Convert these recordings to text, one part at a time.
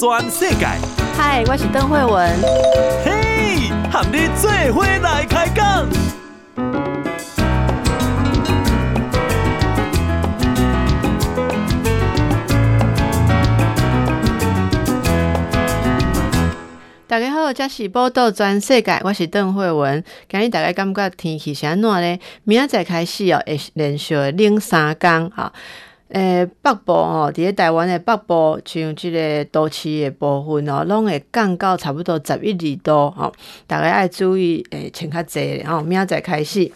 全世界。嗨，我是邓惠文。嘿，和你做伙来开讲。大家好，这是报道全世界，我是邓惠文。今日大家感觉天气是安怎呢？明仔载开始哦，会连续冷三天哈。诶，北部哦，伫咧台湾的北部，像这个都市的部分哦，拢会降到差不多十一二度哦。大家爱注意诶，穿较济吼。明仔载开始，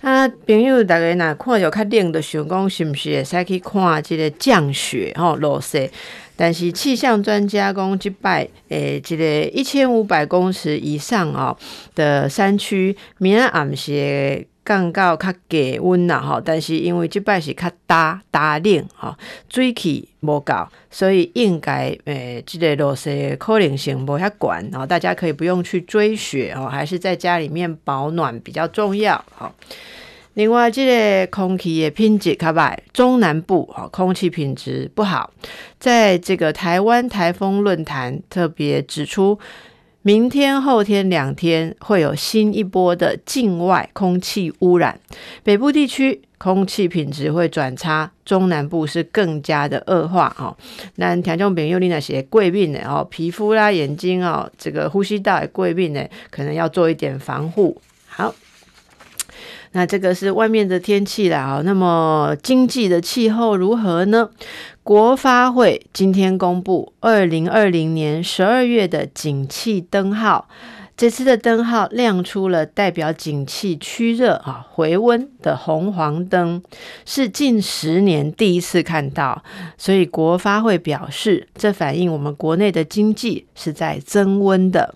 啊，朋友大家若看着较冷，就想讲是毋是会使去看这个降雪吼落雪？但是气象专家讲，即摆诶，这个一千五百公尺以上哦的山区，明仔暗时降到较低温啦吼。但是因为即摆是较大大冷吼，水汽无够，所以应该诶，这个落雪可能性无遐悬吼。大家可以不用去追雪哦，还是在家里面保暖比较重要吼。另外，这个空气的品质较歹，中南部哈空气品质不好。在这个台湾台风论坛特别指出，明天、后天两天会有新一波的境外空气污染，北部地区空气品质会转差，中南部是更加的恶化哦。那听众朋友，你那些贵病的哦，皮肤啦、眼睛哦，这个呼吸道也贵病的，可能要做一点防护。好。那这个是外面的天气啦啊，那么经济的气候如何呢？国发会今天公布二零二零年十二月的景气灯号。这次的灯号亮出了代表景气趋热啊回温的红黄灯，是近十年第一次看到，所以国发会表示，这反映我们国内的经济是在增温的。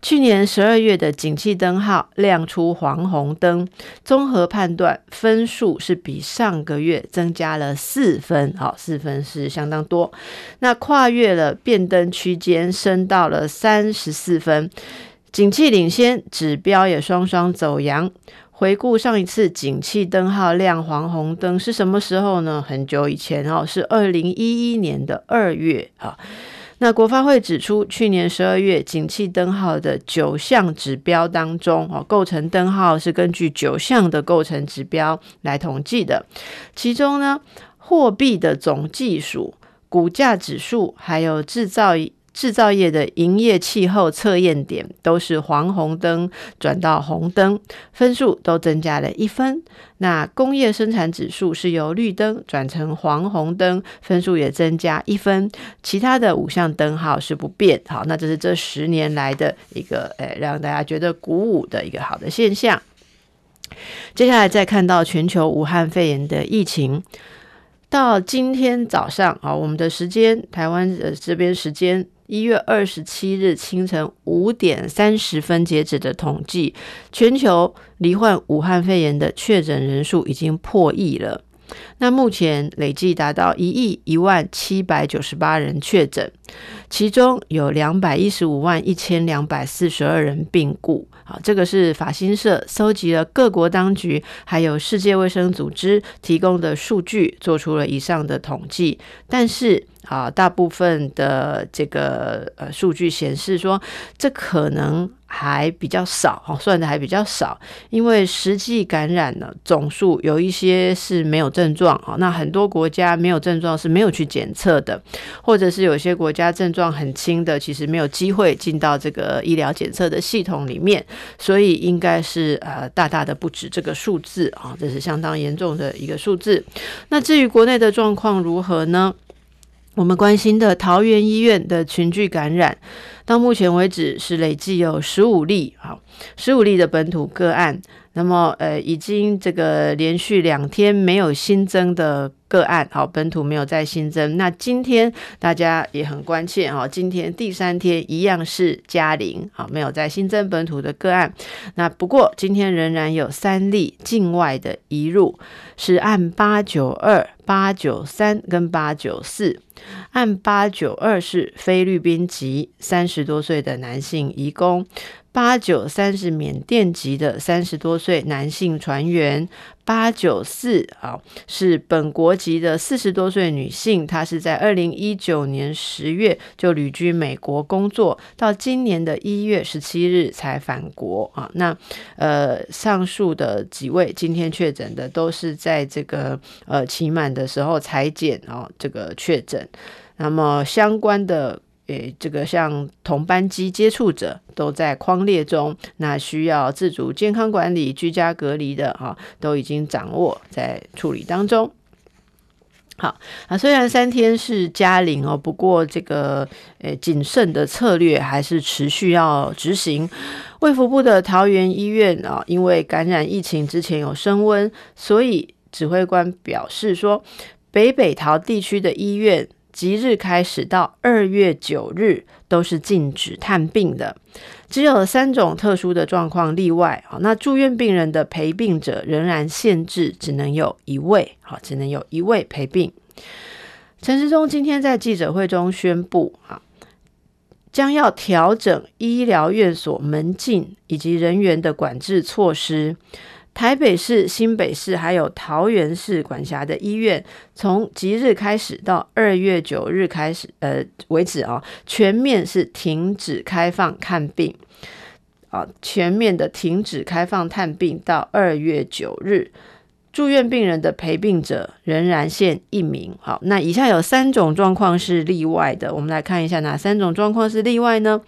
去年十二月的景气灯号亮出黄红灯，综合判断分数是比上个月增加了四分，好，四分是相当多。那跨越了变灯区间，升到了三十四分。景气领先指标也双双走扬。回顾上一次景气灯号亮黄红灯是什么时候呢？很久以前哦，是二零一一年的二月啊。那国发会指出，去年十二月景气灯号的九项指标当中，哦，构成灯号是根据九项的构成指标来统计的。其中呢，货币的总计数、股价指数还有制造制造业的营业气候测验点都是黄红灯转到红灯，分数都增加了一分。那工业生产指数是由绿灯转成黄红灯，分数也增加一分。其他的五项灯号是不变。好，那这是这十年来的一个诶，让大家觉得鼓舞的一个好的现象。接下来再看到全球武汉肺炎的疫情，到今天早上啊，我们的时间，台湾的这边时间。一月二十七日清晨五点三十分截止的统计，全球罹患武汉肺炎的确诊人数已经破亿了。那目前累计达到一亿一万七百九十八人确诊，其中有两百一十五万一千两百四十二人病故。好，这个是法新社搜集了各国当局还有世界卫生组织提供的数据，做出了以上的统计。但是，啊，大部分的这个呃数据显示说，这可能还比较少，哈，算的还比较少，因为实际感染的总数有一些是没有症状，啊，那很多国家没有症状是没有去检测的，或者是有些国家症状很轻的，其实没有机会进到这个医疗检测的系统里面，所以应该是呃大大的不止这个数字啊，这是相当严重的一个数字。那至于国内的状况如何呢？我们关心的桃园医院的群聚感染，到目前为止是累计有十五例，好，十五例的本土个案。那么，呃，已经这个连续两天没有新增的个案，好，本土没有再新增。那今天大家也很关切，哈，今天第三天一样是加零，好，没有再新增本土的个案。那不过今天仍然有三例境外的移入，是按八九二、八九三跟八九四。案八九二是菲律宾籍三十多岁的男性移工，八九三是缅甸籍的三十多岁男性船员，八九四啊是本国籍的四十多岁女性，她是在二零一九年十月就旅居美国工作，到今年的一月十七日才返国啊。那呃，上述的几位今天确诊的都是在这个呃期满的时候采检啊，这个确诊，那么相关的。诶，这个像同班机接触者都在框列中，那需要自主健康管理、居家隔离的啊，都已经掌握在处理当中。好啊，虽然三天是加零哦，不过这个诶谨慎的策略还是持续要执行。卫福部的桃园医院啊，因为感染疫情之前有升温，所以指挥官表示说，北北桃地区的医院。即日开始到二月九日都是禁止探病的，只有三种特殊的状况例外。好，那住院病人的陪病者仍然限制只能有一位，好，只能有一位陪病。陈时中今天在记者会中宣布，啊，将要调整医疗院所门禁以及人员的管制措施。台北市、新北市还有桃园市管辖的医院，从即日开始到二月九日开始，呃为止啊，全面是停止开放看病，啊，全面的停止开放探病到二月九日。住院病人的陪病者仍然限一名。好，那以下有三种状况是例外的，我们来看一下哪三种状况是例外呢？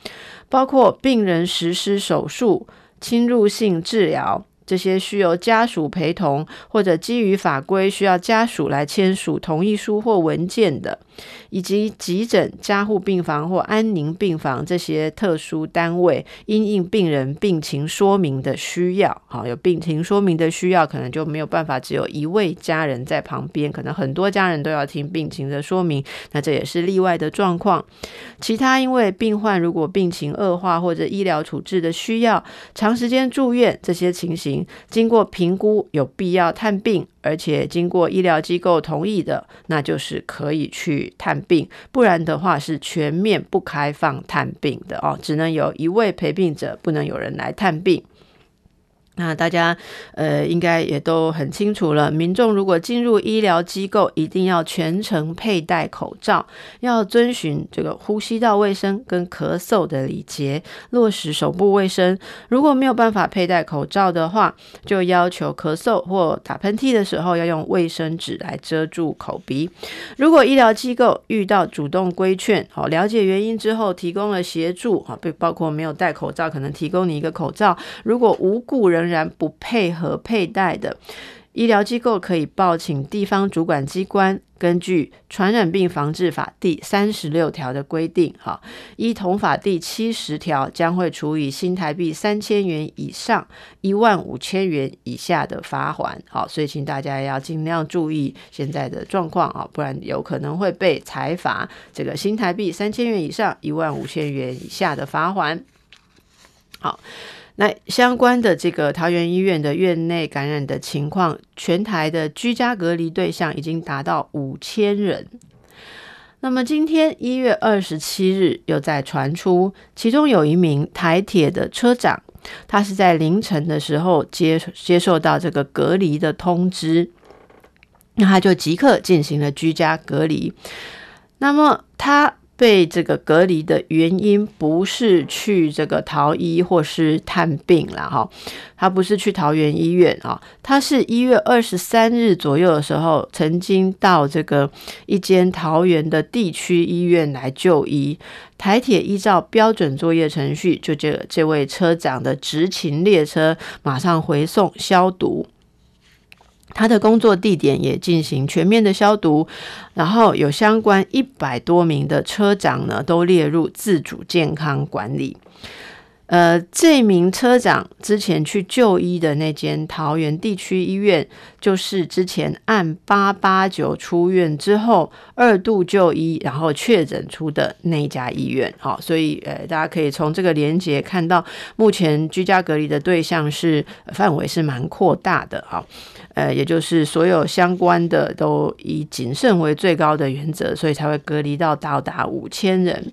包括病人实施手术、侵入性治疗。这些需由家属陪同，或者基于法规需要家属来签署同意书或文件的，以及急诊、加护病房或安宁病房这些特殊单位，因应病人病情说明的需要，好，有病情说明的需要，可能就没有办法只有一位家人在旁边，可能很多家人都要听病情的说明，那这也是例外的状况。其他因为病患如果病情恶化或者医疗处置的需要，长时间住院这些情形。经过评估有必要探病，而且经过医疗机构同意的，那就是可以去探病。不然的话是全面不开放探病的哦，只能有一位陪病者，不能有人来探病。那大家呃应该也都很清楚了，民众如果进入医疗机构，一定要全程佩戴口罩，要遵循这个呼吸道卫生跟咳嗽的礼节，落实手部卫生。如果没有办法佩戴口罩的话，就要求咳嗽或打喷嚏的时候要用卫生纸来遮住口鼻。如果医疗机构遇到主动规劝，好，了解原因之后提供了协助，啊，包括没有戴口罩，可能提供你一个口罩。如果无故人然不配合佩戴的医疗机构，可以报请地方主管机关，根据《传染病防治法》第三十六条的规定，哈，依同法第七十条，将会处以新台币三千元以上一万五千元以下的罚锾，好，所以请大家要尽量注意现在的状况啊，不然有可能会被裁罚这个新台币三千元以上一万五千元以下的罚锾，好。那相关的这个桃园医院的院内感染的情况，全台的居家隔离对象已经达到五千人。那么今天一月二十七日又再传出，其中有一名台铁的车长，他是在凌晨的时候接接受到这个隔离的通知，那他就即刻进行了居家隔离。那么他。被这个隔离的原因不是去这个桃医或是探病了哈，他不是去桃园医院啊，他是一月二十三日左右的时候，曾经到这个一间桃园的地区医院来就医，台铁依照标准作业程序，就这这位车长的执勤列车马上回送消毒。他的工作地点也进行全面的消毒，然后有相关一百多名的车长呢，都列入自主健康管理。呃，这名车长之前去就医的那间桃园地区医院，就是之前按八八九出院之后二度就医，然后确诊出的那家医院。好，所以呃，大家可以从这个连结看到，目前居家隔离的对象是范围是蛮扩大的。好，呃，也就是所有相关的都以谨慎为最高的原则，所以才会隔离到到达五千人。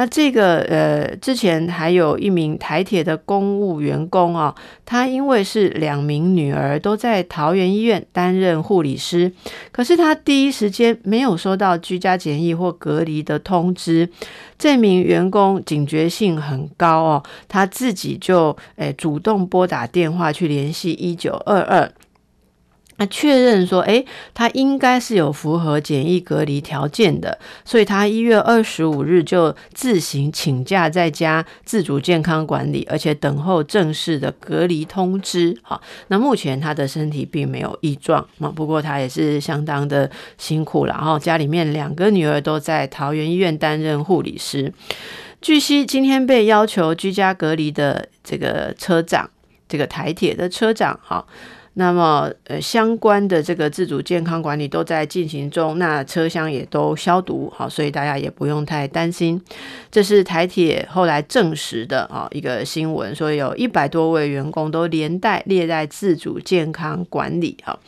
那这个呃，之前还有一名台铁的公务员工啊，他因为是两名女儿都在桃园医院担任护理师，可是他第一时间没有收到居家检疫或隔离的通知。这名员工警觉性很高哦，他自己就诶主动拨打电话去联系一九二二。那确认说，诶，他应该是有符合检疫隔离条件的，所以他一月二十五日就自行请假在家自主健康管理，而且等候正式的隔离通知。好，那目前他的身体并没有异状，那不过他也是相当的辛苦了。然后家里面两个女儿都在桃园医院担任护理师。据悉，今天被要求居家隔离的这个车长，这个台铁的车长，哈。那么，呃，相关的这个自主健康管理都在进行中，那车厢也都消毒，好，所以大家也不用太担心。这是台铁后来证实的啊一个新闻，说有一百多位员工都连带列在自主健康管理，啊。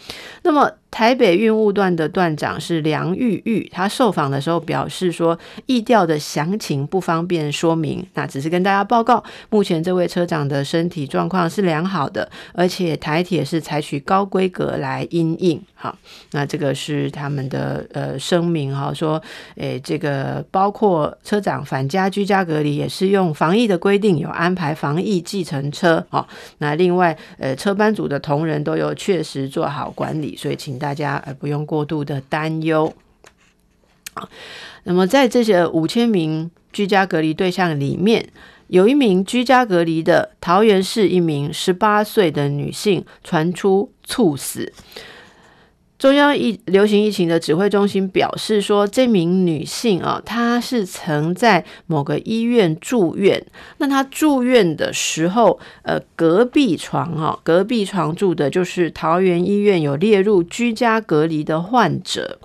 那么。台北运务段的段长是梁玉玉，他受访的时候表示说，疫调的详情不方便说明，那只是跟大家报告，目前这位车长的身体状况是良好的，而且台铁是采取高规格来因应。好，那这个是他们的呃声明哈，说，诶，这个包括车长返家居家隔离也是用防疫的规定，有安排防疫计程车。哦，那另外，呃，车班组的同仁都有确实做好管理，所以请。大家呃不用过度的担忧。那么在这些五千名居家隔离对象里面，有一名居家隔离的桃园市一名十八岁的女性传出猝死。中央疫流行疫情的指挥中心表示说，这名女性啊，她是曾在某个医院住院。那她住院的时候，呃，隔壁床哈，隔壁床住的就是桃园医院有列入居家隔离的患者。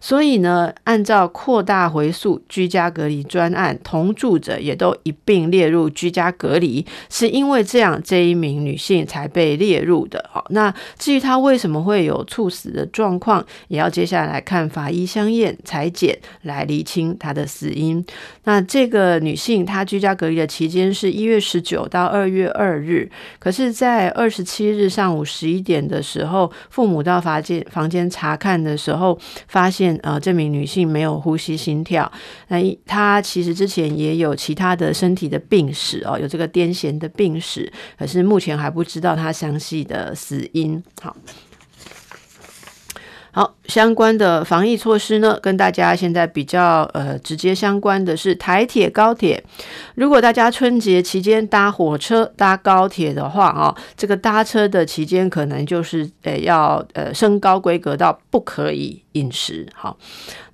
所以呢，按照扩大回溯居家隔离专案，同住者也都一并列入居家隔离，是因为这样这一名女性才被列入的。好，那至于她为什么会有猝死的状况，也要接下来看法医相验、采检来厘清她的死因。那这个女性她居家隔离的期间是一月十九到二月二日，可是，在二十七日上午十一点的时候，父母到房间房间查看的时候，发现。呃，这名女性没有呼吸、心跳。那她其实之前也有其他的身体的病史哦，有这个癫痫的病史，可是目前还不知道她详细的死因。好。好，相关的防疫措施呢，跟大家现在比较呃直接相关的是台铁、高铁。如果大家春节期间搭火车、搭高铁的话，哦，这个搭车的期间可能就是呃要呃升高规格到不可以饮食。好，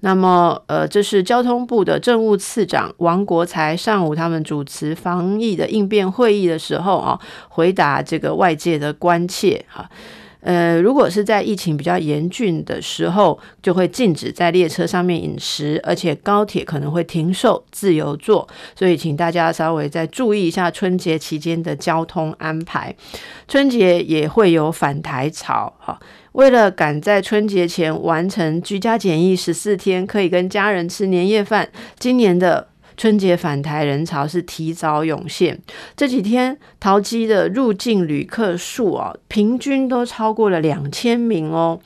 那么呃这是交通部的政务次长王国材上午他们主持防疫的应变会议的时候啊，回答这个外界的关切哈。呃，如果是在疫情比较严峻的时候，就会禁止在列车上面饮食，而且高铁可能会停售自由座，所以请大家稍微再注意一下春节期间的交通安排。春节也会有返台潮，哈，为了赶在春节前完成居家检疫十四天，可以跟家人吃年夜饭，今年的。春节返台人潮是提早涌现，这几天桃机的入境旅客数啊，平均都超过了两千名哦。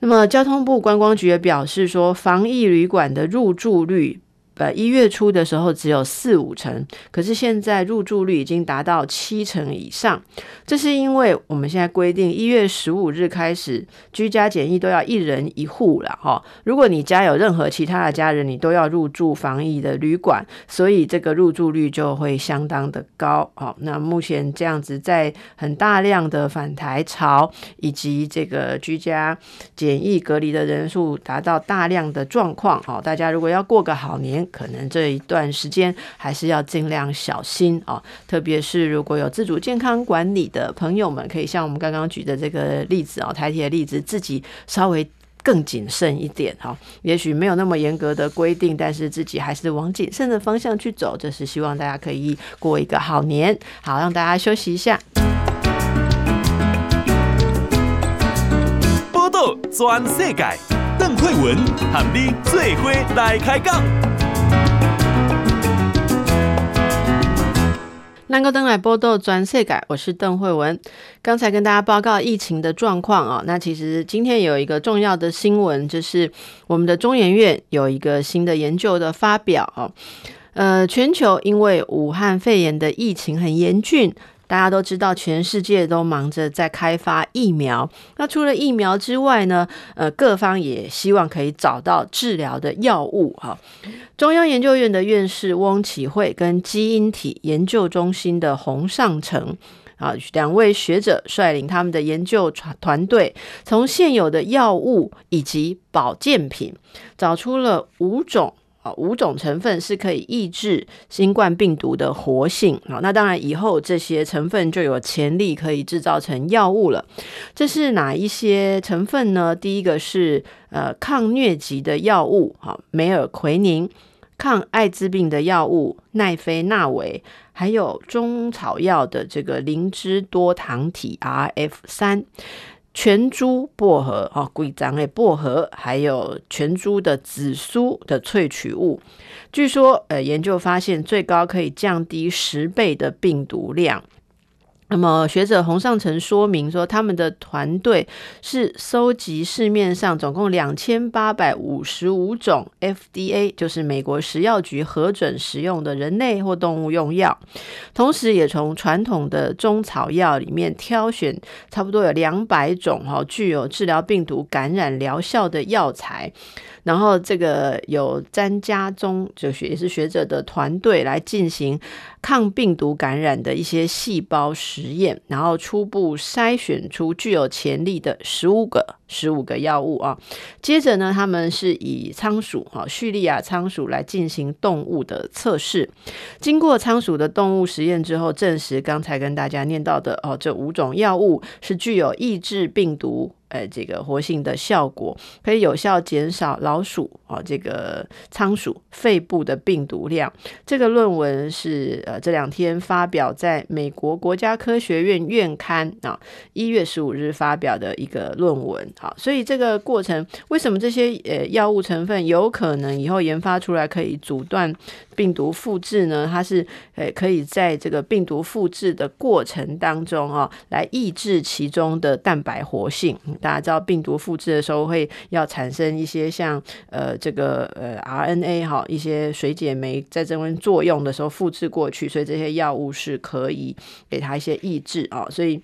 那么交通部观光局也表示说，防疫旅馆的入住率。呃，一月初的时候只有四五成，可是现在入住率已经达到七成以上。这是因为我们现在规定一月十五日开始居家检疫都要一人一户了哈。如果你家有任何其他的家人，你都要入住防疫的旅馆，所以这个入住率就会相当的高。好，那目前这样子在很大量的返台潮以及这个居家检疫隔离的人数达到大量的状况，好，大家如果要过个好年。可能这一段时间还是要尽量小心啊，特别是如果有自主健康管理的朋友们，可以像我们刚刚举的这个例子啊，台铁的例子，自己稍微更谨慎一点哈。也许没有那么严格的规定，但是自己还是往谨慎的方向去走。这是希望大家可以过一个好年。好，让大家休息一下。报道全世界，邓惠文和你最伙来开讲。南高登来报道全世界，我是邓惠文。刚才跟大家报告疫情的状况啊，那其实今天有一个重要的新闻，就是我们的中研院有一个新的研究的发表啊。呃，全球因为武汉肺炎的疫情很严峻。大家都知道，全世界都忙着在开发疫苗。那除了疫苗之外呢，呃，各方也希望可以找到治疗的药物。哈，中央研究院的院士翁启惠跟基因体研究中心的洪尚成啊，两位学者率领他们的研究团团队，从现有的药物以及保健品，找出了五种。五种成分是可以抑制新冠病毒的活性啊，那当然以后这些成分就有潜力可以制造成药物了。这是哪一些成分呢？第一个是呃抗疟疾的药物，哈，梅尔奎宁；抗艾滋病的药物奈非那韦；还有中草药的这个灵芝多糖体 RF 三。全株薄荷哈，贵重的薄荷，还有全株的紫苏的萃取物，据说呃，研究发现最高可以降低十倍的病毒量。那么学者洪尚成说明说，他们的团队是搜集市面上总共两千八百五十五种 FDA，就是美国食药局核准使用的人类或动物用药，同时也从传统的中草药里面挑选差不多有两百种哈，具有治疗病毒感染疗效的药材。然后这个有詹家忠，就学也是学者的团队来进行抗病毒感染的一些细胞实验，然后初步筛选出具有潜力的十五个十五个药物啊。接着呢，他们是以仓鼠哈叙利亚仓鼠来进行动物的测试，经过仓鼠的动物实验之后，证实刚才跟大家念到的哦，这五种药物是具有抑制病毒。呃，这个活性的效果可以有效减少老鼠啊，这个仓鼠肺部的病毒量。这个论文是呃这两天发表在美国国家科学院院刊啊，一月十五日发表的一个论文。好，所以这个过程为什么这些呃药物成分有可能以后研发出来可以阻断病毒复制呢？它是呃可以在这个病毒复制的过程当中啊，来抑制其中的蛋白活性。大家知道病毒复制的时候会要产生一些像呃这个呃 RNA 哈，一些水解酶在这边作用的时候复制过去，所以这些药物是可以给它一些抑制啊。所以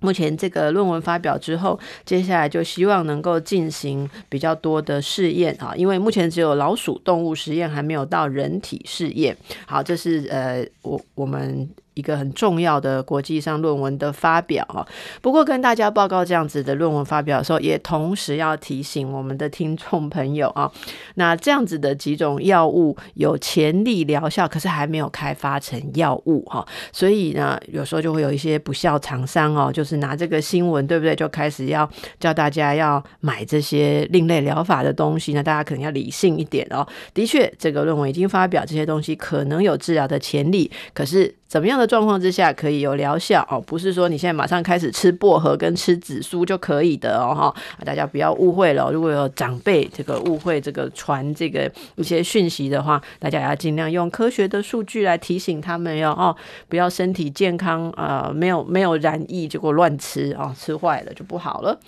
目前这个论文发表之后，接下来就希望能够进行比较多的试验啊，因为目前只有老鼠动物实验还没有到人体试验。好，这是呃我我们。一个很重要的国际上论文的发表哈，不过跟大家报告这样子的论文发表的时候，也同时要提醒我们的听众朋友啊，那这样子的几种药物有潜力疗效，可是还没有开发成药物哈，所以呢，有时候就会有一些不肖厂商哦，就是拿这个新闻对不对，就开始要叫大家要买这些另类疗法的东西，那大家可能要理性一点哦。的确，这个论文已经发表，这些东西可能有治疗的潜力，可是。怎么样的状况之下可以有疗效哦？不是说你现在马上开始吃薄荷跟吃紫苏就可以的哦哈！大家不要误会了，如果有长辈这个误会这个传这个一些讯息的话，大家要尽量用科学的数据来提醒他们哟哦，不要身体健康啊，没有没有染疫结果乱吃啊，吃坏了就不好了。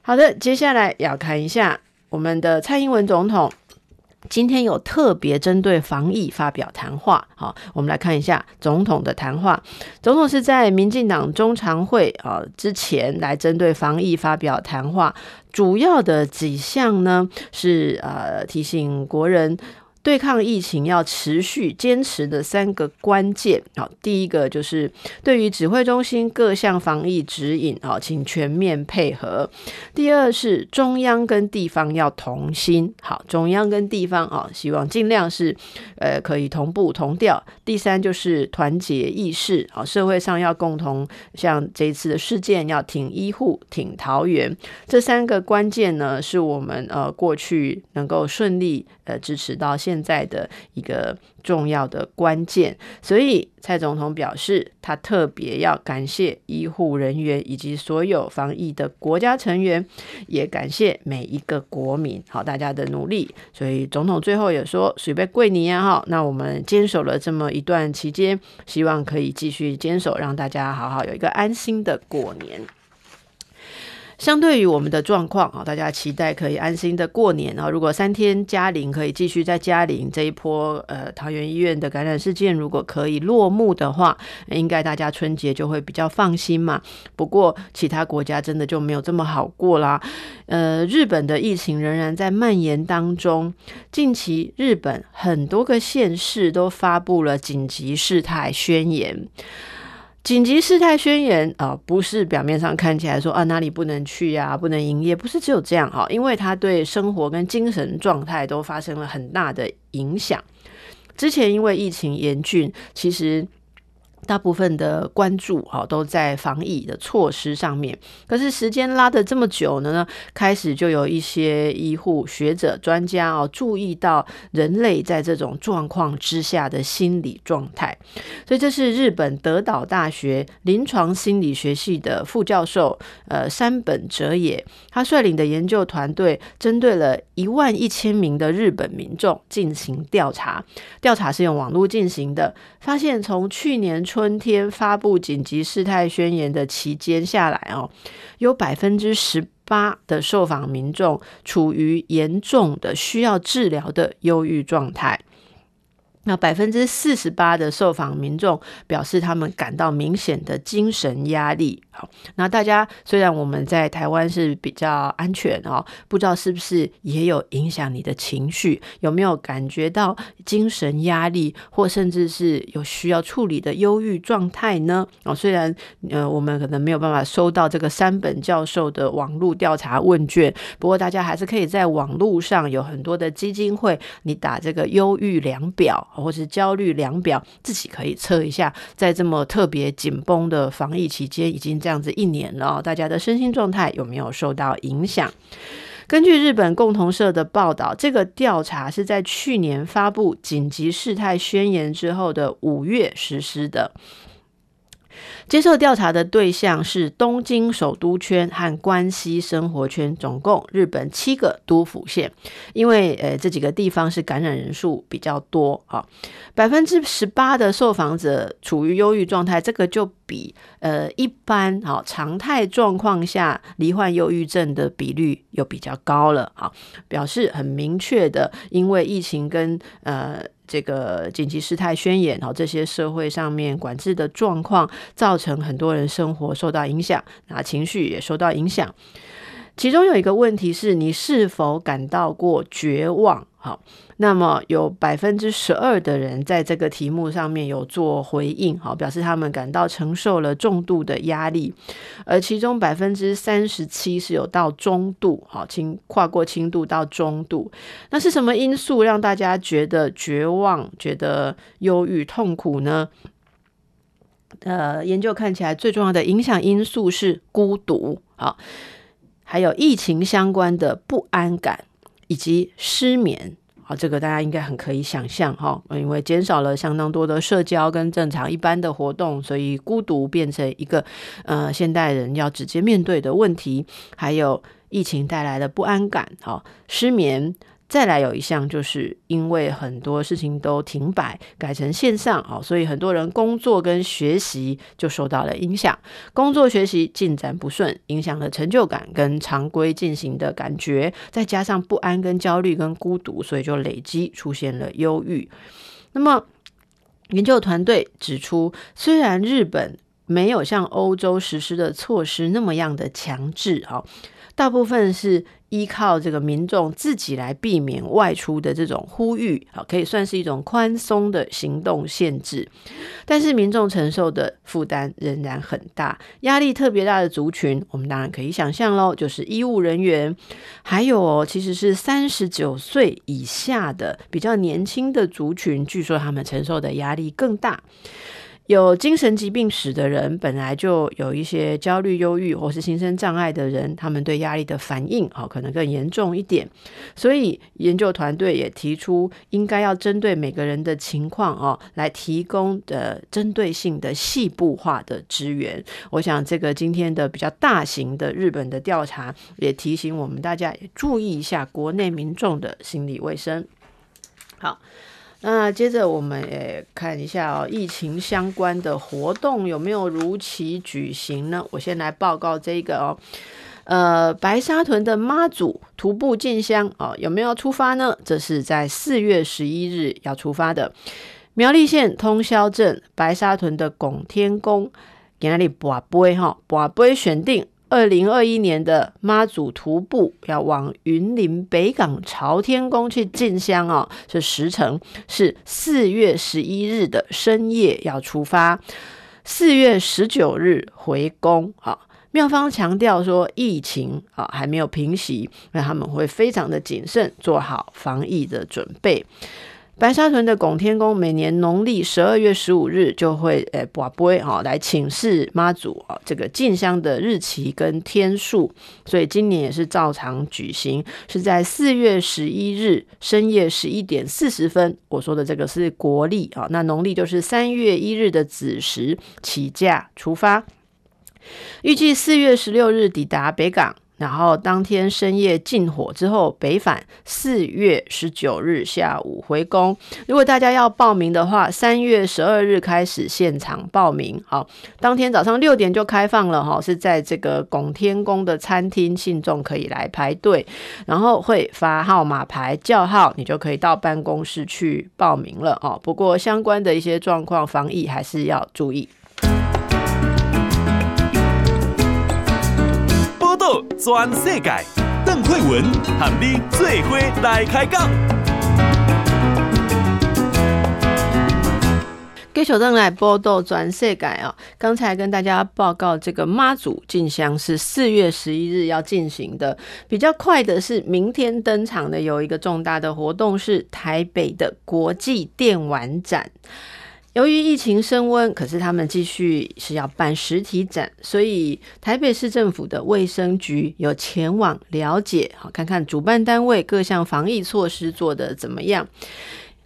好的，接下来要看一下我们的蔡英文总统。今天有特别针对防疫发表谈话，好，我们来看一下总统的谈话。总统是在民进党中常会啊之前来针对防疫发表谈话，主要的几项呢是呃提醒国人。对抗疫情要持续坚持的三个关键，好，第一个就是对于指挥中心各项防疫指引，好，请全面配合。第二是中央跟地方要同心，好，中央跟地方啊，希望尽量是呃可以同步同调。第三就是团结意识，好，社会上要共同像这一次的事件要挺医护、挺桃园，这三个关键呢，是我们呃过去能够顺利呃支持到现在的一个重要的关键。所以蔡总统表示，他特别要感谢医护人员以及所有防疫的国家成员，也感谢每一个国民，好，大家的努力。所以总统最后也说：“水杯贵你啊，哈，那我们坚守了这么一段期间，希望可以继续坚守，让大家好好有一个安心的过年。”相对于我们的状况啊，大家期待可以安心的过年啊。如果三天加零可以继续在加零这一波呃桃园医院的感染事件如果可以落幕的话，应该大家春节就会比较放心嘛。不过其他国家真的就没有这么好过啦。呃，日本的疫情仍然在蔓延当中。近期日本很多个县市都发布了紧急事态宣言。紧急事态宣言啊、不是表面上看起来说啊哪里不能去呀、不能营业，不是只有这样哈，因为它对生活跟精神状态都发生了很大的影响。之前因为疫情严峻，其实。大部分的关注哈都在防疫的措施上面，可是时间拉得这么久呢，开始就有一些医护学者、专家哦注意到人类在这种状况之下的心理状态，所以这是日本德岛大学临床心理学系的副教授呃山本哲也，他率领的研究团队针对了一万一千名的日本民众进行调查，调查是用网络进行的，发现从去年。春天发布紧急事态宣言的期间下来哦，有百分之十八的受访民众处于严重的需要治疗的忧郁状态。那百分之四十八的受访民众表示，他们感到明显的精神压力。好，那大家虽然我们在台湾是比较安全哦，不知道是不是也有影响你的情绪？有没有感觉到精神压力，或甚至是有需要处理的忧郁状态呢？哦，虽然呃，我们可能没有办法收到这个山本教授的网络调查问卷，不过大家还是可以在网络上有很多的基金会，你打这个忧郁量表。或是焦虑量表，自己可以测一下，在这么特别紧绷的防疫期间，已经在这样子一年了，大家的身心状态有没有受到影响？根据日本共同社的报道，这个调查是在去年发布紧急事态宣言之后的五月实施的。接受调查的对象是东京首都圈和关西生活圈，总共日本七个都府县。因为呃这几个地方是感染人数比较多啊，百分之十八的受访者处于忧郁状态，这个就比呃一般啊常态状况下罹患忧郁症的比率又比较高了啊，表示很明确的，因为疫情跟呃。这个紧急事态宣言，然后，这些社会上面管制的状况，造成很多人生活受到影响，那情绪也受到影响。其中有一个问题是，你是否感到过绝望？好，那么有百分之十二的人在这个题目上面有做回应，好，表示他们感到承受了重度的压力，而其中百分之三十七是有到中度，好，轻跨过轻度到中度。那是什么因素让大家觉得绝望、觉得忧郁、痛苦呢？呃，研究看起来最重要的影响因素是孤独，好，还有疫情相关的不安感。以及失眠，好，这个大家应该很可以想象哈，因为减少了相当多的社交跟正常一般的活动，所以孤独变成一个呃现代人要直接面对的问题，还有疫情带来的不安感，好，失眠。再来有一项，就是因为很多事情都停摆，改成线上，哦，所以很多人工作跟学习就受到了影响，工作学习进展不顺，影响了成就感跟常规进行的感觉，再加上不安跟焦虑跟孤独，所以就累积出现了忧郁。那么研究团队指出，虽然日本没有像欧洲实施的措施那么样的强制，哈。大部分是依靠这个民众自己来避免外出的这种呼吁，好，可以算是一种宽松的行动限制。但是民众承受的负担仍然很大，压力特别大的族群，我们当然可以想象喽，就是医务人员，还有哦，其实是三十九岁以下的比较年轻的族群，据说他们承受的压力更大。有精神疾病史的人，本来就有一些焦虑、忧郁或是心身障碍的人，他们对压力的反应哦，可能更严重一点。所以研究团队也提出，应该要针对每个人的情况哦，来提供的针对性的细部化的支援。我想，这个今天的比较大型的日本的调查，也提醒我们大家也注意一下国内民众的心理卫生。好。那接着我们也看一下哦，疫情相关的活动有没有如期举行呢？我先来报告这个哦，呃，白沙屯的妈祖徒步进香哦，有没有出发呢？这是在四月十一日要出发的。苗栗县通霄镇白沙屯的拱天宫，今天跋杯哈，跋杯选定。二零二一年的妈祖徒步要往云林北港朝天宫去进香哦，这时程是四月十一日的深夜要出发，四月十九日回宫。啊，庙方强调说疫情啊还没有平息，那他们会非常的谨慎，做好防疫的准备。白沙屯的拱天宫每年农历十二月十五日就会诶跋杯哈来请示妈祖啊这个进香的日期跟天数，所以今年也是照常举行，是在四月十一日深夜十一点四十分。我说的这个是国历啊，那农历就是三月一日的子时起驾出发，预计四月十六日抵达北港。然后当天深夜进火之后北返，四月十九日下午回宫。如果大家要报名的话，三月十二日开始现场报名。好，当天早上六点就开放了哈，是在这个拱天宫的餐厅，信众可以来排队，然后会发号码牌叫号，你就可以到办公室去报名了哦。不过相关的一些状况防疫还是要注意。转世界，邓惠文和你做伙来开讲。继续登来报道转世界啊。刚才跟大家报告，这个妈祖进香是四月十一日要进行的。比较快的是明天登场的，有一个重大的活动是台北的国际电玩展。由于疫情升温，可是他们继续是要办实体展，所以台北市政府的卫生局有前往了解，好看看主办单位各项防疫措施做得怎么样。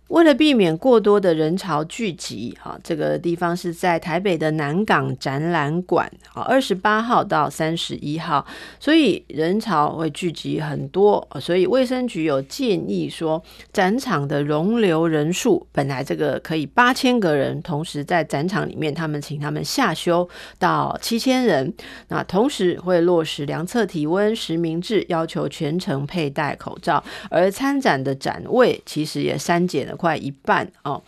为了避免过多的人潮聚集，哈，这个地方是在台北的南港展览馆，啊，二十八号到三十一号，所以人潮会聚集很多，所以卫生局有建议说，展场的容留人数本来这个可以八千个人，同时在展场里面，他们请他们下修到七千人，那同时会落实量测体温、实名制，要求全程佩戴口罩，而参展的展位其实也删减了。快一半哦，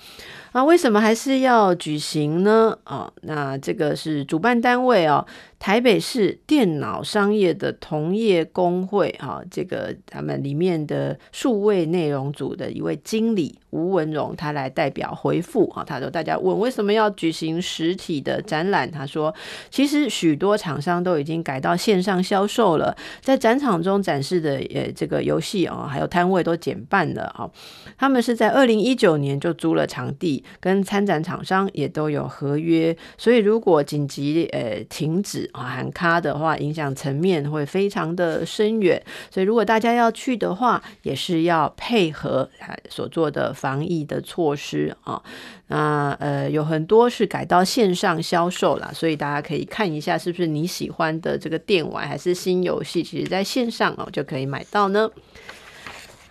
那为什么还是要举行呢？啊，那这个是主办单位哦。台北市电脑商业的同业公会，哈，这个他们里面的数位内容组的一位经理吴文荣，他来代表回复，哈，他说大家问为什么要举行实体的展览，他说其实许多厂商都已经改到线上销售了，在展场中展示的呃这个游戏哦，还有摊位都减半了，哈，他们是在二零一九年就租了场地，跟参展厂商也都有合约，所以如果紧急呃停止。啊，喊卡的话，影响层面会非常的深远，所以如果大家要去的话，也是要配合所做的防疫的措施啊。那呃，有很多是改到线上销售了，所以大家可以看一下，是不是你喜欢的这个电玩还是新游戏，其实在线上哦就可以买到呢。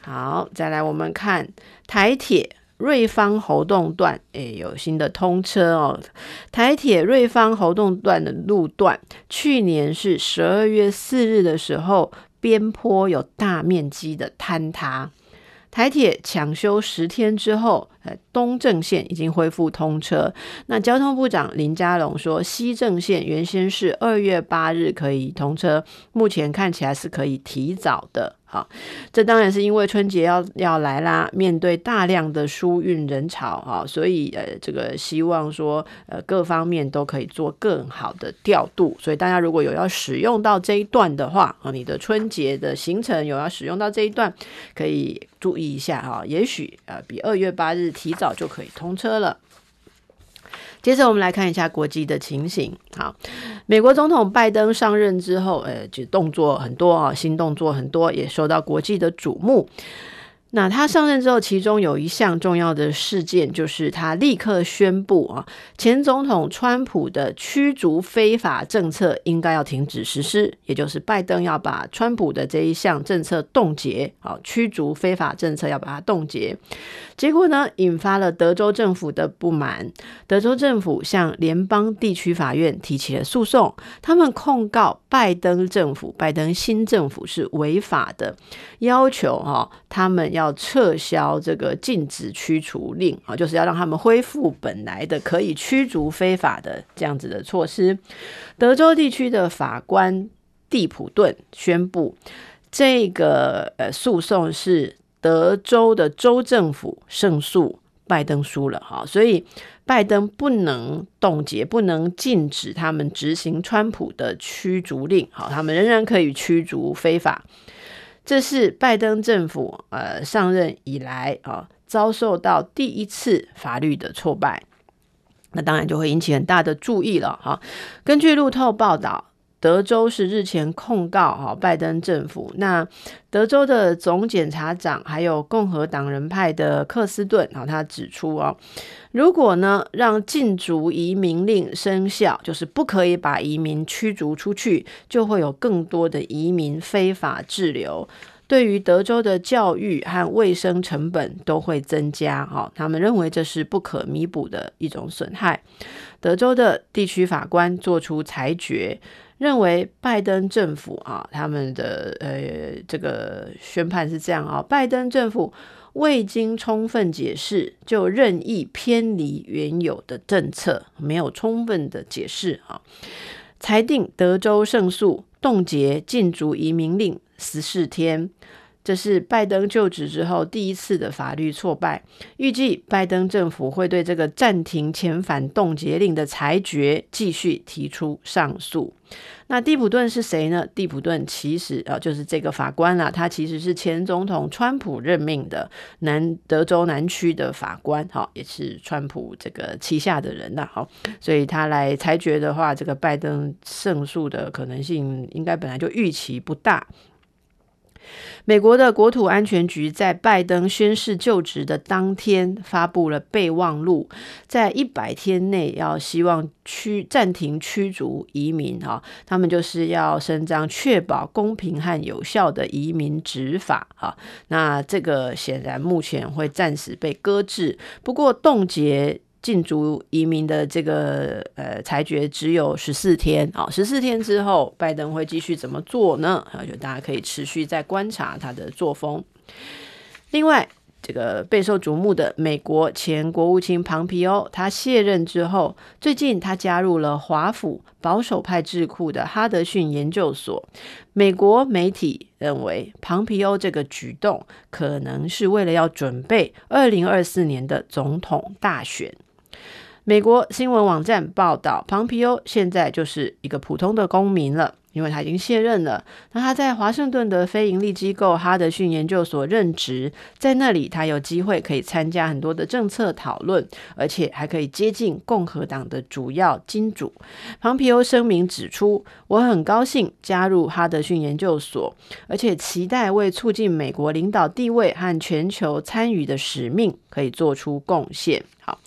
好，再来我们看台铁。瑞芳喉洞段，诶，有新的通车哦。台铁瑞芳喉洞段的路段，去年是十二月四日的时候，边坡有大面积的坍塌。台铁抢修十天之后，东正线已经恢复通车。那交通部长林佳龙说，西正线原先是二月八日可以通车，目前看起来是可以提早的。好，这当然是因为春节要要来啦，面对大量的疏运人潮啊，所以呃，这个希望说呃各方面都可以做更好的调度。所以大家如果有要使用到这一段的话啊，你的春节的行程有要使用到这一段，可以注意一下哈，也许呃比二月八日提早就可以通车了。接着我们来看一下国际的情形。好，美国总统拜登上任之后，呃，就动作很多啊，新动作很多，也受到国际的瞩目。那他上任之后，其中有一项重要的事件，就是他立刻宣布啊，前总统川普的驱逐非法政策应该要停止实施，也就是拜登要把川普的这一项政策冻结，啊，驱逐非法政策要把它冻结。结果呢，引发了德州政府的不满。德州政府向联邦地区法院提起了诉讼，他们控告拜登政府、拜登新政府是违法的，要求哈他们要要撤销这个禁止驱除令啊，就是要让他们恢复本来的可以驱逐非法的这样子的措施。德州地区的法官蒂普顿宣布，这个呃诉讼是。德州的州政府胜诉，拜登输了哈，所以拜登不能冻结，不能禁止他们执行川普的驱逐令，好，他们仍然可以驱逐非法。这是拜登政府呃上任以来啊遭受到第一次法律的挫败，那当然就会引起很大的注意了哈。根据路透报道。德州是日前控告哈拜登政府，那德州的总检察长还有共和党人派的克斯顿，他指出哦，如果呢让禁足移民令生效，就是不可以把移民驱逐出去，就会有更多的移民非法滞留，对于德州的教育和卫生成本都会增加哈，他们认为这是不可弥补的一种损害。德州的地区法官做出裁决。认为拜登政府啊，他们的呃这个宣判是这样啊，拜登政府未经充分解释就任意偏离原有的政策，没有充分的解释啊，裁定德州胜诉，冻结禁足移民令十四天。这是拜登就职之后第一次的法律挫败。预计拜登政府会对这个暂停遣返冻结令的裁决继续提出上诉。那蒂普顿是谁呢？蒂普顿其实啊，就是这个法官啊，他其实是前总统川普任命的南德州南区的法官，好，也是川普这个旗下的人呐，好，所以他来裁决的话，这个拜登胜诉的可能性应该本来就预期不大。美国的国土安全局在拜登宣誓就职的当天发布了备忘录，在一百天内要希望驱暂停驱逐移民哈，他们就是要伸张确保公平和有效的移民执法哈。那这个显然目前会暂时被搁置，不过冻结。禁足移民的这个呃裁决只有十四天啊，十四天之后，拜登会继续怎么做呢？啊，就大家可以持续再观察他的作风。另外，这个备受瞩目的美国前国务卿庞皮欧，他卸任之后，最近他加入了华府保守派智库的哈德逊研究所。美国媒体认为，庞皮欧这个举动可能是为了要准备二零二四年的总统大选。美国新闻网站报道，庞皮欧现在就是一个普通的公民了，因为他已经卸任了。那他在华盛顿的非营利机构哈德逊研究所任职，在那里他有机会可以参加很多的政策讨论，而且还可以接近共和党的主要金主。庞皮欧声明指出：“我很高兴加入哈德逊研究所，而且期待为促进美国领导地位和全球参与的使命可以做出贡献。”好。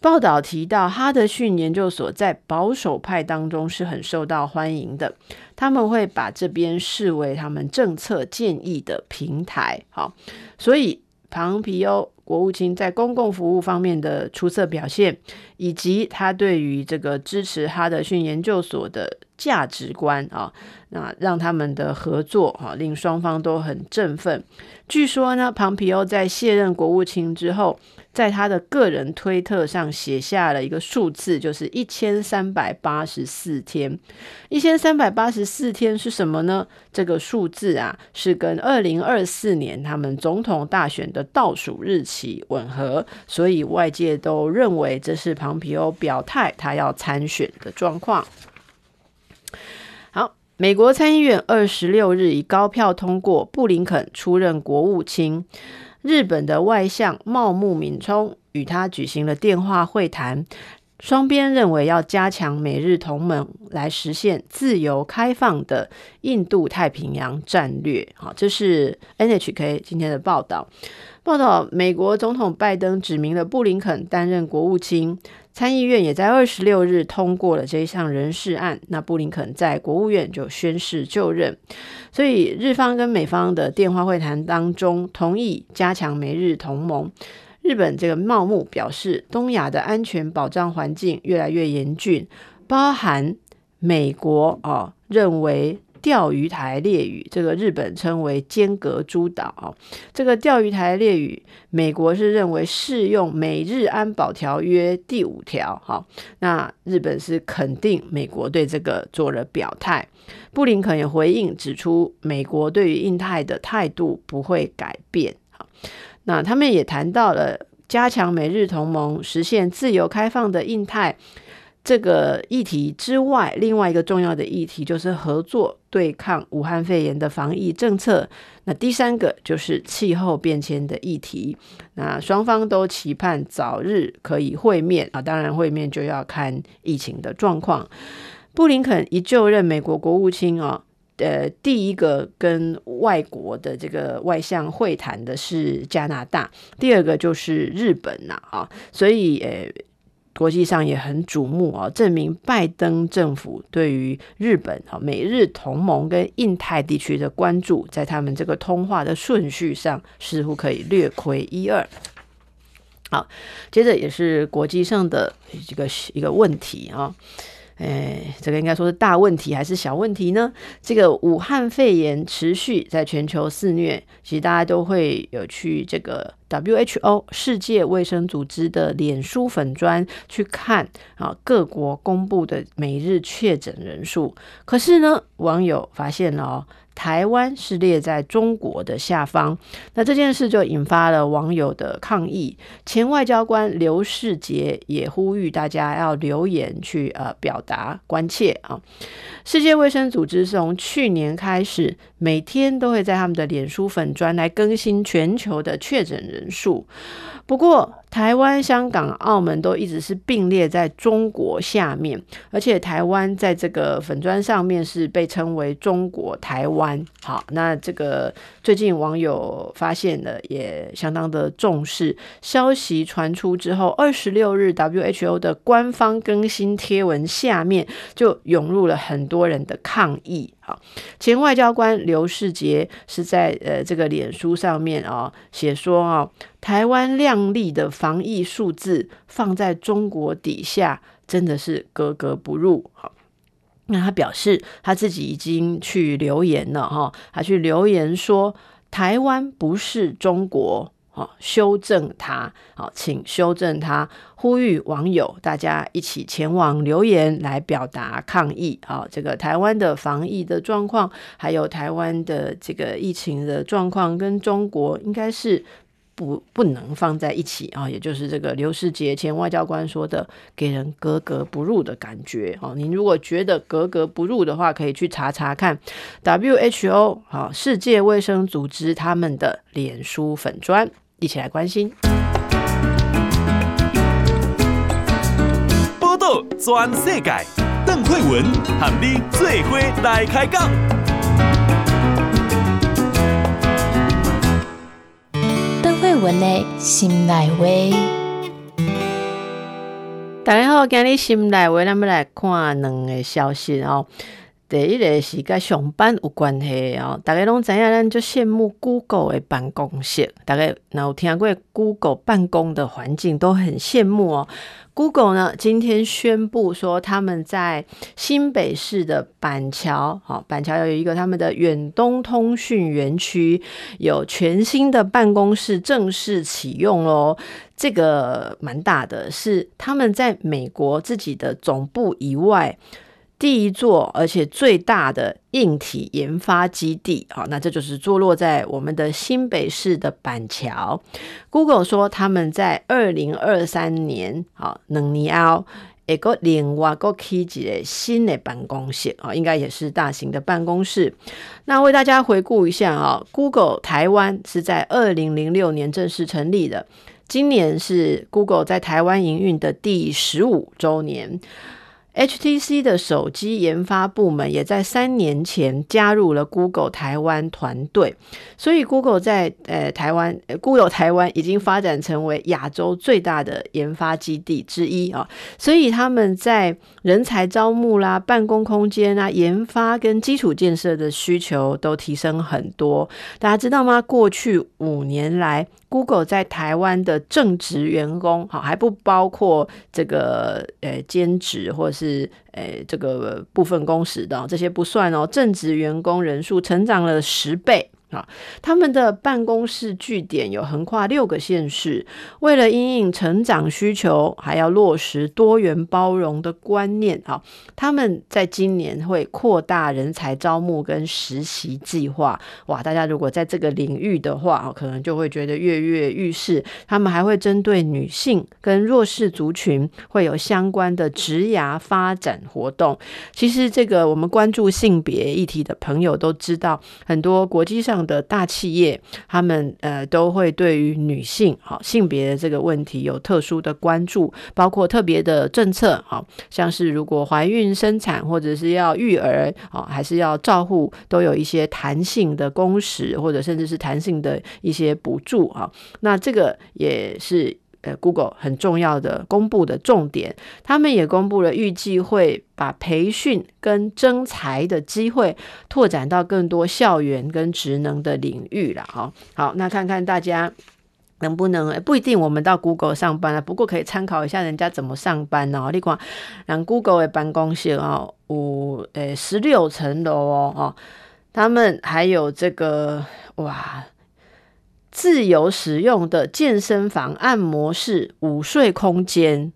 报道提到，哈德逊研究所在保守派当中是很受到欢迎的，他们会把这边视为他们政策建议的平台。好，所以庞皮欧国务卿在公共服务方面的出色表现，以及他对于这个支持哈德逊研究所的价值观啊，那让他们的合作啊，令双方都很振奋。据说呢，庞皮欧在卸任国务卿之后，在他的个人推特上写下了一个数字，就是一千三百八十四天。一千三百八十四天是什么呢？这个数字啊，是跟二零二四年他们总统大选的倒数日期吻合，所以外界都认为这是庞皮欧表态他要参选的状况。美国参议院二十六日以高票通过布林肯出任国务卿。日本的外相茂木敏充与他举行了电话会谈，双边认为要加强美日同盟，来实现自由开放的印度太平洋战略。好，这是 NHK 今天的报道。报道，美国总统拜登指名了布林肯担任国务卿，参议院也在二十六日通过了这一项人事案。那布林肯在国务院就宣誓就任。所以，日方跟美方的电话会谈当中，同意加强美日同盟。日本这个茂木表示，东亚的安全保障环境越来越严峻，包含美国哦认为钓鱼台列屿，这个日本称为尖阁诸岛，这个钓鱼台列屿，美国是认为适用美日安保条约第五条，哈，那日本是肯定美国对这个做了表态，布林肯也回应指出，美国对于印太的态度不会改变。那他们也谈到了加强美日同盟、实现自由开放的印太这个议题之外，另外一个重要的议题就是合作对抗武汉肺炎的防疫政策。那第三个就是气候变迁的议题。那双方都期盼早日可以会面啊，当然会面就要看疫情的状况。布林肯一就任美国国务卿啊。呃，第一个跟外国的这个外相会谈的是加拿大，第二个就是日本呐，啊，所以呃，国际上也很瞩目啊，证明拜登政府对于日本啊、美日同盟跟印太地区的关注，在他们这个通话的顺序上似乎可以略窥一二。好，接着也是国际上的这个一个问题啊。哎，这个应该说是大问题还是小问题呢？这个武汉肺炎持续在全球肆虐，其实大家都会有去这个 WHO 世界卫生组织的脸书粉专去看啊，各国公布的每日确诊人数。可是呢，网友发现了哦。台湾是列在中国的下方，那这件事就引发了网友的抗议。前外交官刘世杰也呼吁大家要留言去呃表达关切啊。世界卫生组织从去年开始，每天都会在他们的脸书粉专来更新全球的确诊人数。不过，台湾、香港、澳门都一直是并列在中国下面，而且台湾在这个粉砖上面是被称为“中国台湾”。好，那这个最近网友发现了，也相当的重视。消息传出之后，二十六日 WHO 的官方更新贴文下面就涌入了很多人的抗议。前外交官刘世杰是在呃这个脸书上面啊写说啊。台湾亮丽的防疫数字放在中国底下，真的是格格不入。好，那他表示他自己已经去留言了哈，他去留言说台湾不是中国，哦，修正它，好，请修正它，呼吁网友大家一起前往留言来表达抗议。好，这个台湾的防疫的状况，还有台湾的这个疫情的状况，跟中国应该是。不不能放在一起啊，也就是这个刘世杰前外交官说的，给人格格不入的感觉。哦，您如果觉得格格不入的话，可以去查查看 WHO 好，世界卫生组织他们的脸书粉砖，一起来关心。报道全世界，邓惠文和你最伙来开讲。文的心内话，大家好，今日心内话，咱们来看两个消息哦。第一个是跟上班有关系哦，大家拢知影，咱就羡慕 Google 的办公室，大家有听过 Google 办公的环境都很羡慕哦。Google 呢，今天宣布说，他们在新北市的板桥，好，板桥有一个他们的远东通讯园区，有全新的办公室正式启用喽。这个蛮大的，是他们在美国自己的总部以外。第一座，而且最大的硬体研发基地，啊，那这就是坐落在我们的新北市的板桥。Google 说他们在二零二三年，啊，两年后，一个另外一个开启的新的办公室，啊，应该也是大型的办公室。那为大家回顾一下啊，Google 台湾是在二零零六年正式成立的。今年是 Google 在台湾营运的第十五周年。HTC 的手机研发部门也在三年前加入了 Google 台湾团队，所以 Google 在呃台湾，Google 台湾已经发展成为亚洲最大的研发基地之一啊，所以他们在人才招募啦、办公空间啊、研发跟基础建设的需求都提升很多。大家知道吗？过去五年来，Google 在台湾的正职员工，好还不包括这个呃兼职或是呃这个部分工时的这些不算哦，正职员工人数成长了十倍。啊，他们的办公室据点有横跨六个县市，为了因应成长需求，还要落实多元包容的观念。啊，他们在今年会扩大人才招募跟实习计划。哇，大家如果在这个领域的话，可能就会觉得跃跃欲试。他们还会针对女性跟弱势族群，会有相关的职涯发展活动。其实，这个我们关注性别议题的朋友都知道，很多国际上。的大企业，他们呃都会对于女性好性别的这个问题有特殊的关注，包括特别的政策，好像是如果怀孕生产或者是要育儿啊，还是要照护，都有一些弹性的工时，或者甚至是弹性的一些补助啊。那这个也是。呃，Google 很重要的公布的重点，他们也公布了预计会把培训跟征才的机会拓展到更多校园跟职能的领域了。哈，好，那看看大家能不能，不一定我们到 Google 上班啊，不过可以参考一下人家怎么上班哦。你看，让 Google 的办公室哦，有呃十六层楼哦，哦，他们还有这个哇。自由使用的健身房、按摩室、午睡空间。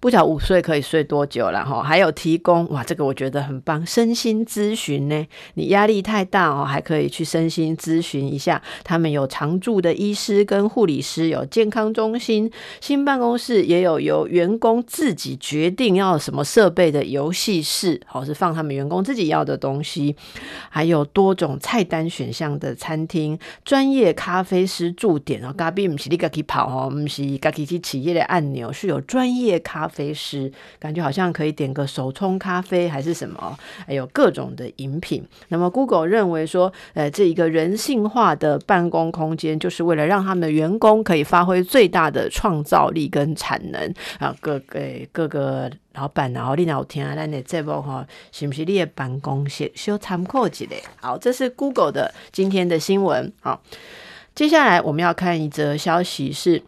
不晓得午睡可以睡多久了哈？还有提供哇，这个我觉得很棒，身心咨询呢。你压力太大哦，还可以去身心咨询一下。他们有常驻的医师跟护理师，有健康中心，新办公室也有由员工自己决定要什么设备的游戏室，好，是放他们员工自己要的东西。还有多种菜单选项的餐厅，专业咖啡师驻点哦。咖啡不是你自己跑哦，不是自己去企业的按钮，是有专业咖。咖啡师感觉好像可以点个手冲咖啡还是什么，还有各种的饮品。那么 Google 认为说，呃，这一个人性化的办公空间，就是为了让他们的员工可以发挥最大的创造力跟产能啊。各个各个老板，然后你老听啊，咱的节目哈，是不是你的办公室需要参考一下？好，这是 Google 的今天的新闻。好，接下来我们要看一则消息是。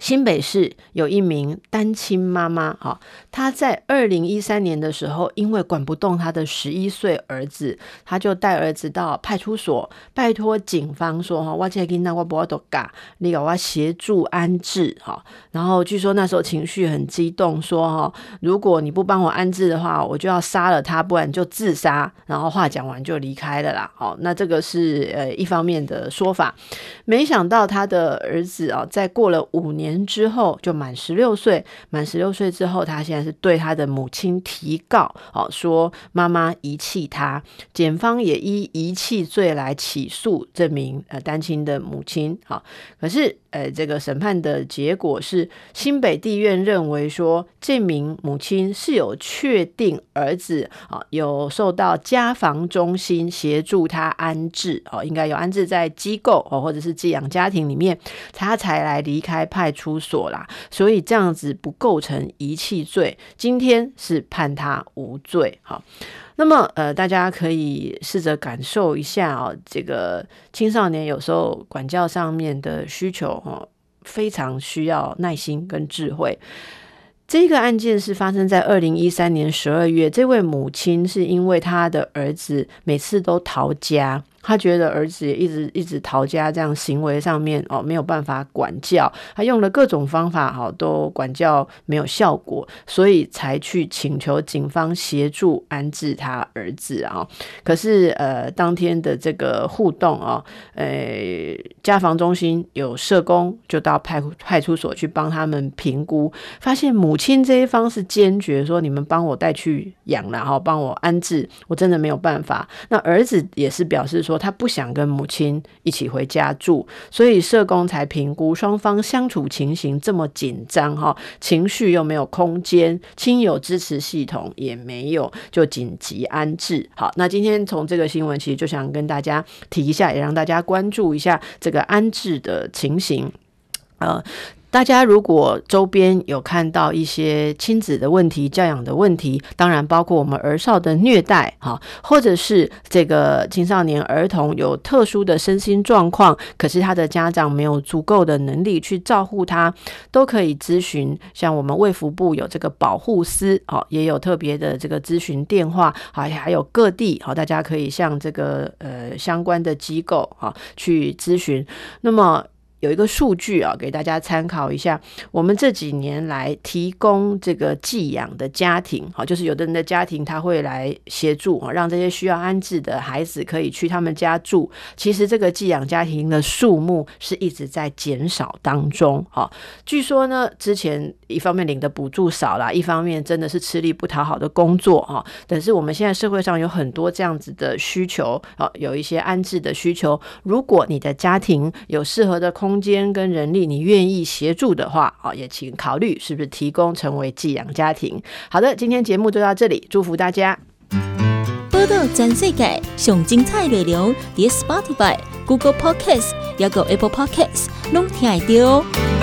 新北市有一名单亲妈妈，哈，她在二零一三年的时候，因为管不动她的十一岁儿子，她就带儿子到派出所，拜托警方说，哈，我这个囡仔我不要多嘎，你给我协助安置，哈。然后据说那时候情绪很激动，说，哈，如果你不帮我安置的话，我就要杀了他，不然就自杀。然后话讲完就离开了啦，好，那这个是呃一方面的说法。没想到他的儿子啊，在过了五年。年之后就满十六岁，满十六岁之后，他现在是对他的母亲提告，哦，说妈妈遗弃他，检方也依遗弃罪来起诉这名呃单亲的母亲，好，可是。呃，这个审判的结果是，新北地院认为说，这名母亲是有确定儿子啊有受到家防中心协助他安置哦，应该有安置在机构哦，或者是寄养家庭里面，他才来离开派出所啦，所以这样子不构成遗弃罪。今天是判他无罪，好。那么，呃，大家可以试着感受一下哦，这个青少年有时候管教上面的需求哦，非常需要耐心跟智慧。这个案件是发生在二零一三年十二月，这位母亲是因为她的儿子每次都逃家。他觉得儿子也一直一直逃家，这样行为上面哦没有办法管教，他用了各种方法哈都管教没有效果，所以才去请求警方协助安置他儿子啊。可是呃当天的这个互动啊，呃家防中心有社工就到派派出所去帮他们评估，发现母亲这一方是坚决说，你们帮我带去养了哈，帮我安置，我真的没有办法。那儿子也是表示说。他不想跟母亲一起回家住，所以社工才评估双方相处情形这么紧张哈，情绪又没有空间，亲友支持系统也没有，就紧急安置。好，那今天从这个新闻，其实就想跟大家提一下，也让大家关注一下这个安置的情形，呃。大家如果周边有看到一些亲子的问题、教养的问题，当然包括我们儿少的虐待，哈，或者是这个青少年儿童有特殊的身心状况，可是他的家长没有足够的能力去照顾他，都可以咨询。像我们卫福部有这个保护司，好，也有特别的这个咨询电话，好，还有各地，好，大家可以向这个呃相关的机构，哈，去咨询。那么。有一个数据啊，给大家参考一下。我们这几年来提供这个寄养的家庭，好，就是有的人的家庭他会来协助啊，让这些需要安置的孩子可以去他们家住。其实这个寄养家庭的数目是一直在减少当中。好，据说呢，之前一方面领的补助少了，一方面真的是吃力不讨好的工作哈。但是我们现在社会上有很多这样子的需求啊，有一些安置的需求。如果你的家庭有适合的空间跟人力，你愿意协助的话，啊，也请考虑是不是提供成为寄养家庭。好的，今天节目就到这里，祝福大家。报道全世界上精彩内容，点 Spotify、Google Podcast，还有 Apple Podcast，拢听得到。